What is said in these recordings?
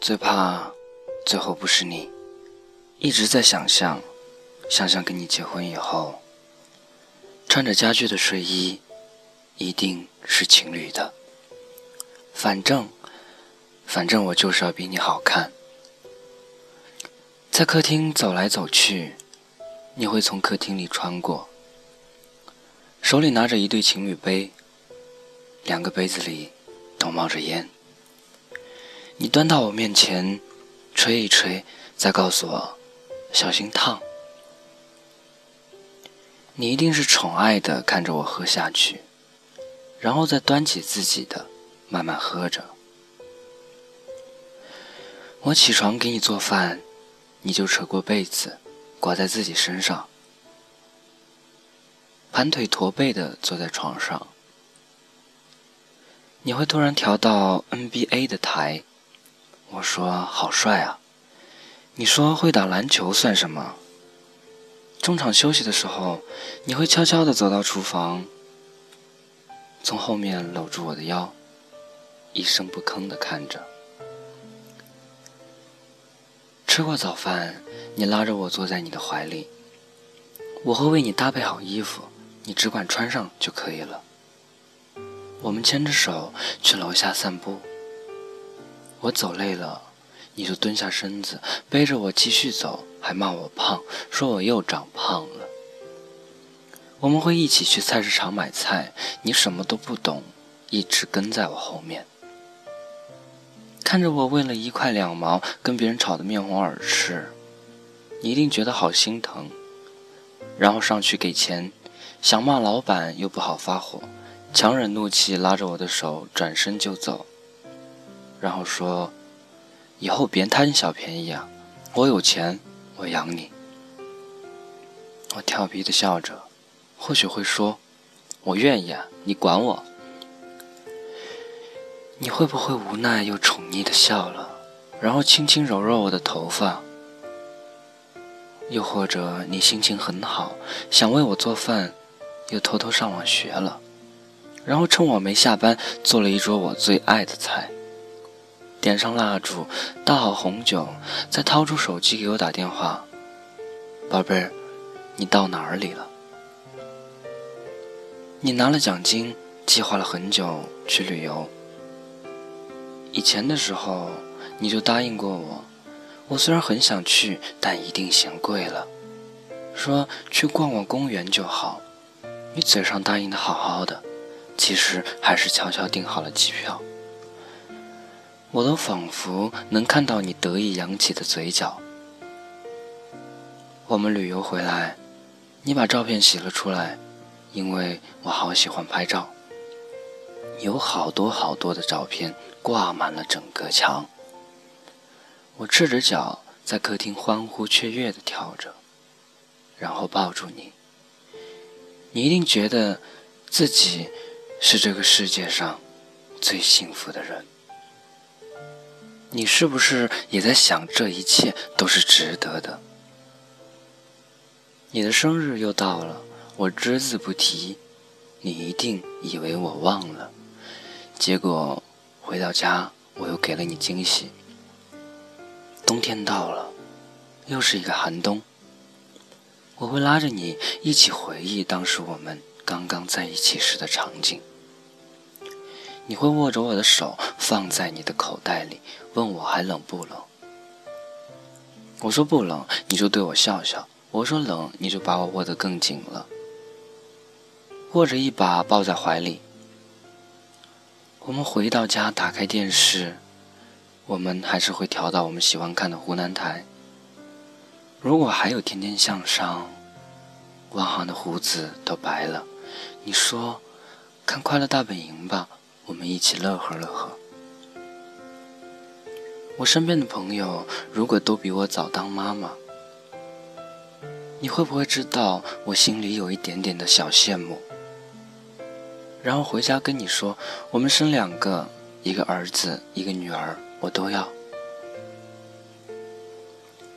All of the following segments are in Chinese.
最怕最后不是你，一直在想象，想象跟你结婚以后，穿着家具的睡衣，一定是情侣的。反正，反正我就是要比你好看。在客厅走来走去，你会从客厅里穿过，手里拿着一对情侣杯，两个杯子里都冒着烟。你端到我面前，吹一吹，再告诉我小心烫。你一定是宠爱的看着我喝下去，然后再端起自己的慢慢喝着。我起床给你做饭，你就扯过被子挂在自己身上，盘腿驼背的坐在床上。你会突然调到 NBA 的台。我说好帅啊！你说会打篮球算什么？中场休息的时候，你会悄悄地走到厨房，从后面搂住我的腰，一声不吭地看着。吃过早饭，你拉着我坐在你的怀里，我会为你搭配好衣服，你只管穿上就可以了。我们牵着手去楼下散步。我走累了，你就蹲下身子背着我继续走，还骂我胖，说我又长胖了。我们会一起去菜市场买菜，你什么都不懂，一直跟在我后面，看着我为了一块两毛跟别人吵得面红耳赤，你一定觉得好心疼，然后上去给钱，想骂老板又不好发火，强忍怒气拉着我的手转身就走。然后说：“以后别贪小便宜啊！我有钱，我养你。”我调皮的笑着，或许会说：“我愿意啊，你管我。”你会不会无奈又宠溺的笑了，然后轻轻揉揉我的头发？又或者你心情很好，想为我做饭，又偷偷上网学了，然后趁我没下班，做了一桌我最爱的菜。点上蜡烛，倒好红酒，再掏出手机给我打电话：“宝贝儿，你到哪里了？你拿了奖金，计划了很久去旅游。以前的时候你就答应过我，我虽然很想去，但一定嫌贵了，说去逛逛公园就好。你嘴上答应的好好的，其实还是悄悄订好了机票。”我都仿佛能看到你得意扬起的嘴角。我们旅游回来，你把照片洗了出来，因为我好喜欢拍照。有好多好多的照片挂满了整个墙。我赤着脚在客厅欢呼雀跃地跳着，然后抱住你。你一定觉得自己是这个世界上最幸福的人。你是不是也在想，这一切都是值得的？你的生日又到了，我只字不提，你一定以为我忘了。结果回到家，我又给了你惊喜。冬天到了，又是一个寒冬。我会拉着你一起回忆当时我们刚刚在一起时的场景。你会握着我的手放在你的口袋里，问我还冷不冷？我说不冷，你就对我笑笑；我说冷，你就把我握得更紧了，握着一把抱在怀里。我们回到家，打开电视，我们还是会调到我们喜欢看的湖南台。如果还有《天天向上》，汪涵的胡子都白了，你说看《快乐大本营》吧。我们一起乐呵乐呵。我身边的朋友如果都比我早当妈妈，你会不会知道我心里有一点点的小羡慕？然后回家跟你说，我们生两个，一个儿子，一个女儿，我都要。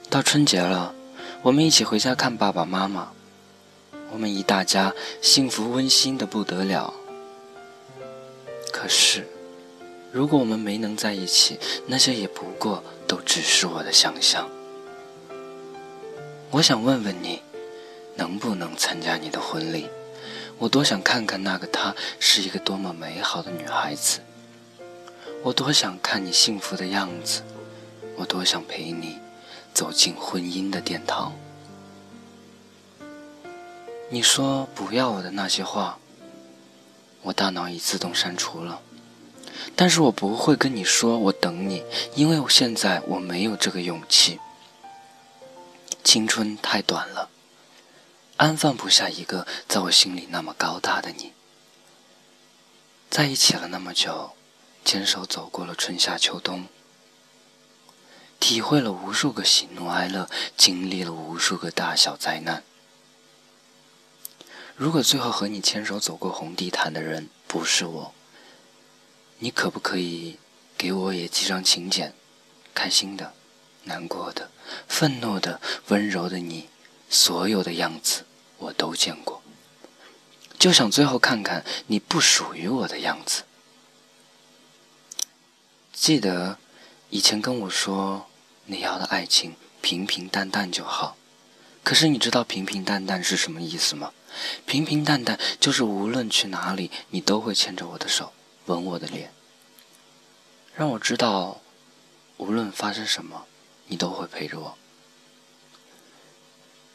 到春节了，我们一起回家看爸爸妈妈，我们一大家幸福温馨的不得了。可是，如果我们没能在一起，那些也不过都只是我的想象。我想问问你，能不能参加你的婚礼？我多想看看那个她是一个多么美好的女孩子。我多想看你幸福的样子，我多想陪你走进婚姻的殿堂。你说不要我的那些话，我大脑已自动删除了。但是我不会跟你说我等你，因为我现在我没有这个勇气。青春太短了，安放不下一个在我心里那么高大的你。在一起了那么久，牵手走过了春夏秋冬，体会了无数个喜怒哀乐，经历了无数个大小灾难。如果最后和你牵手走过红地毯的人不是我，你可不可以给我也寄张请柬？开心的。难过的、愤怒的、温柔的你，所有的样子我都见过，就想最后看看你不属于我的样子。记得以前跟我说你要的爱情平平淡淡就好，可是你知道平平淡淡是什么意思吗？平平淡淡就是无论去哪里，你都会牵着我的手，吻我的脸，让我知道无论发生什么。你都会陪着我。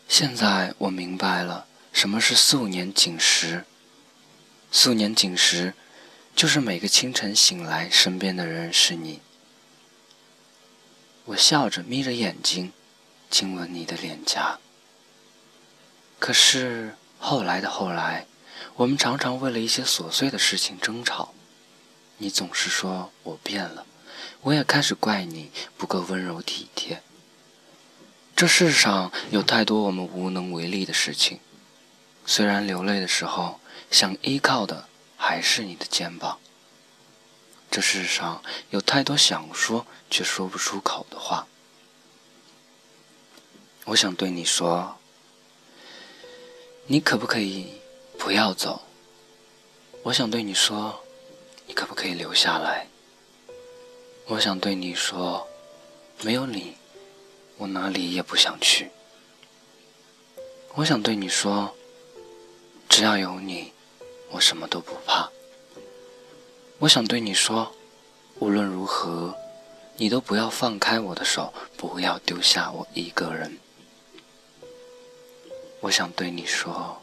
现在我明白了什么是素年锦时。素年锦时，就是每个清晨醒来，身边的人是你。我笑着眯着眼睛，亲吻你的脸颊。可是后来的后来，我们常常为了一些琐碎的事情争吵。你总是说我变了。我也开始怪你不够温柔体贴。这世上有太多我们无能为力的事情，虽然流泪的时候想依靠的还是你的肩膀。这世上有太多想说却说不出口的话，我想对你说，你可不可以不要走？我想对你说，你可不可以留下来？我想对你说，没有你，我哪里也不想去。我想对你说，只要有你，我什么都不怕。我想对你说，无论如何，你都不要放开我的手，不要丢下我一个人。我想对你说，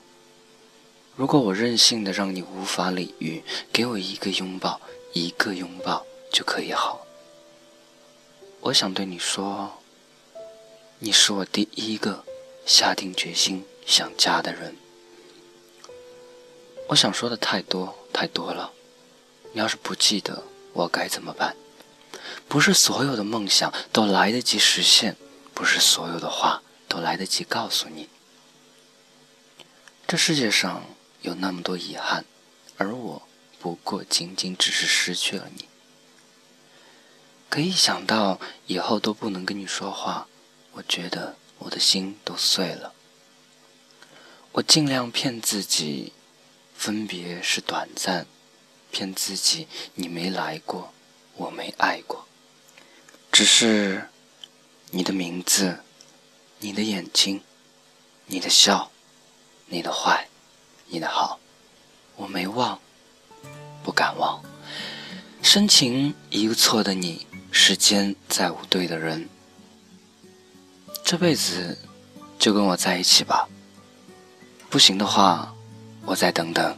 如果我任性的让你无法理喻，给我一个拥抱，一个拥抱就可以好。我想对你说，你是我第一个下定决心想嫁的人。我想说的太多太多了，你要是不记得，我该怎么办？不是所有的梦想都来得及实现，不是所有的话都来得及告诉你。这世界上有那么多遗憾，而我不过仅仅只是失去了你。可一想到以后都不能跟你说话，我觉得我的心都碎了。我尽量骗自己，分别是短暂，骗自己你没来过，我没爱过。只是你的名字，你的眼睛，你的笑，你的坏，你的好，我没忘，不敢忘。深情一个错的你。时间再无对的人，这辈子就跟我在一起吧。不行的话，我再等等。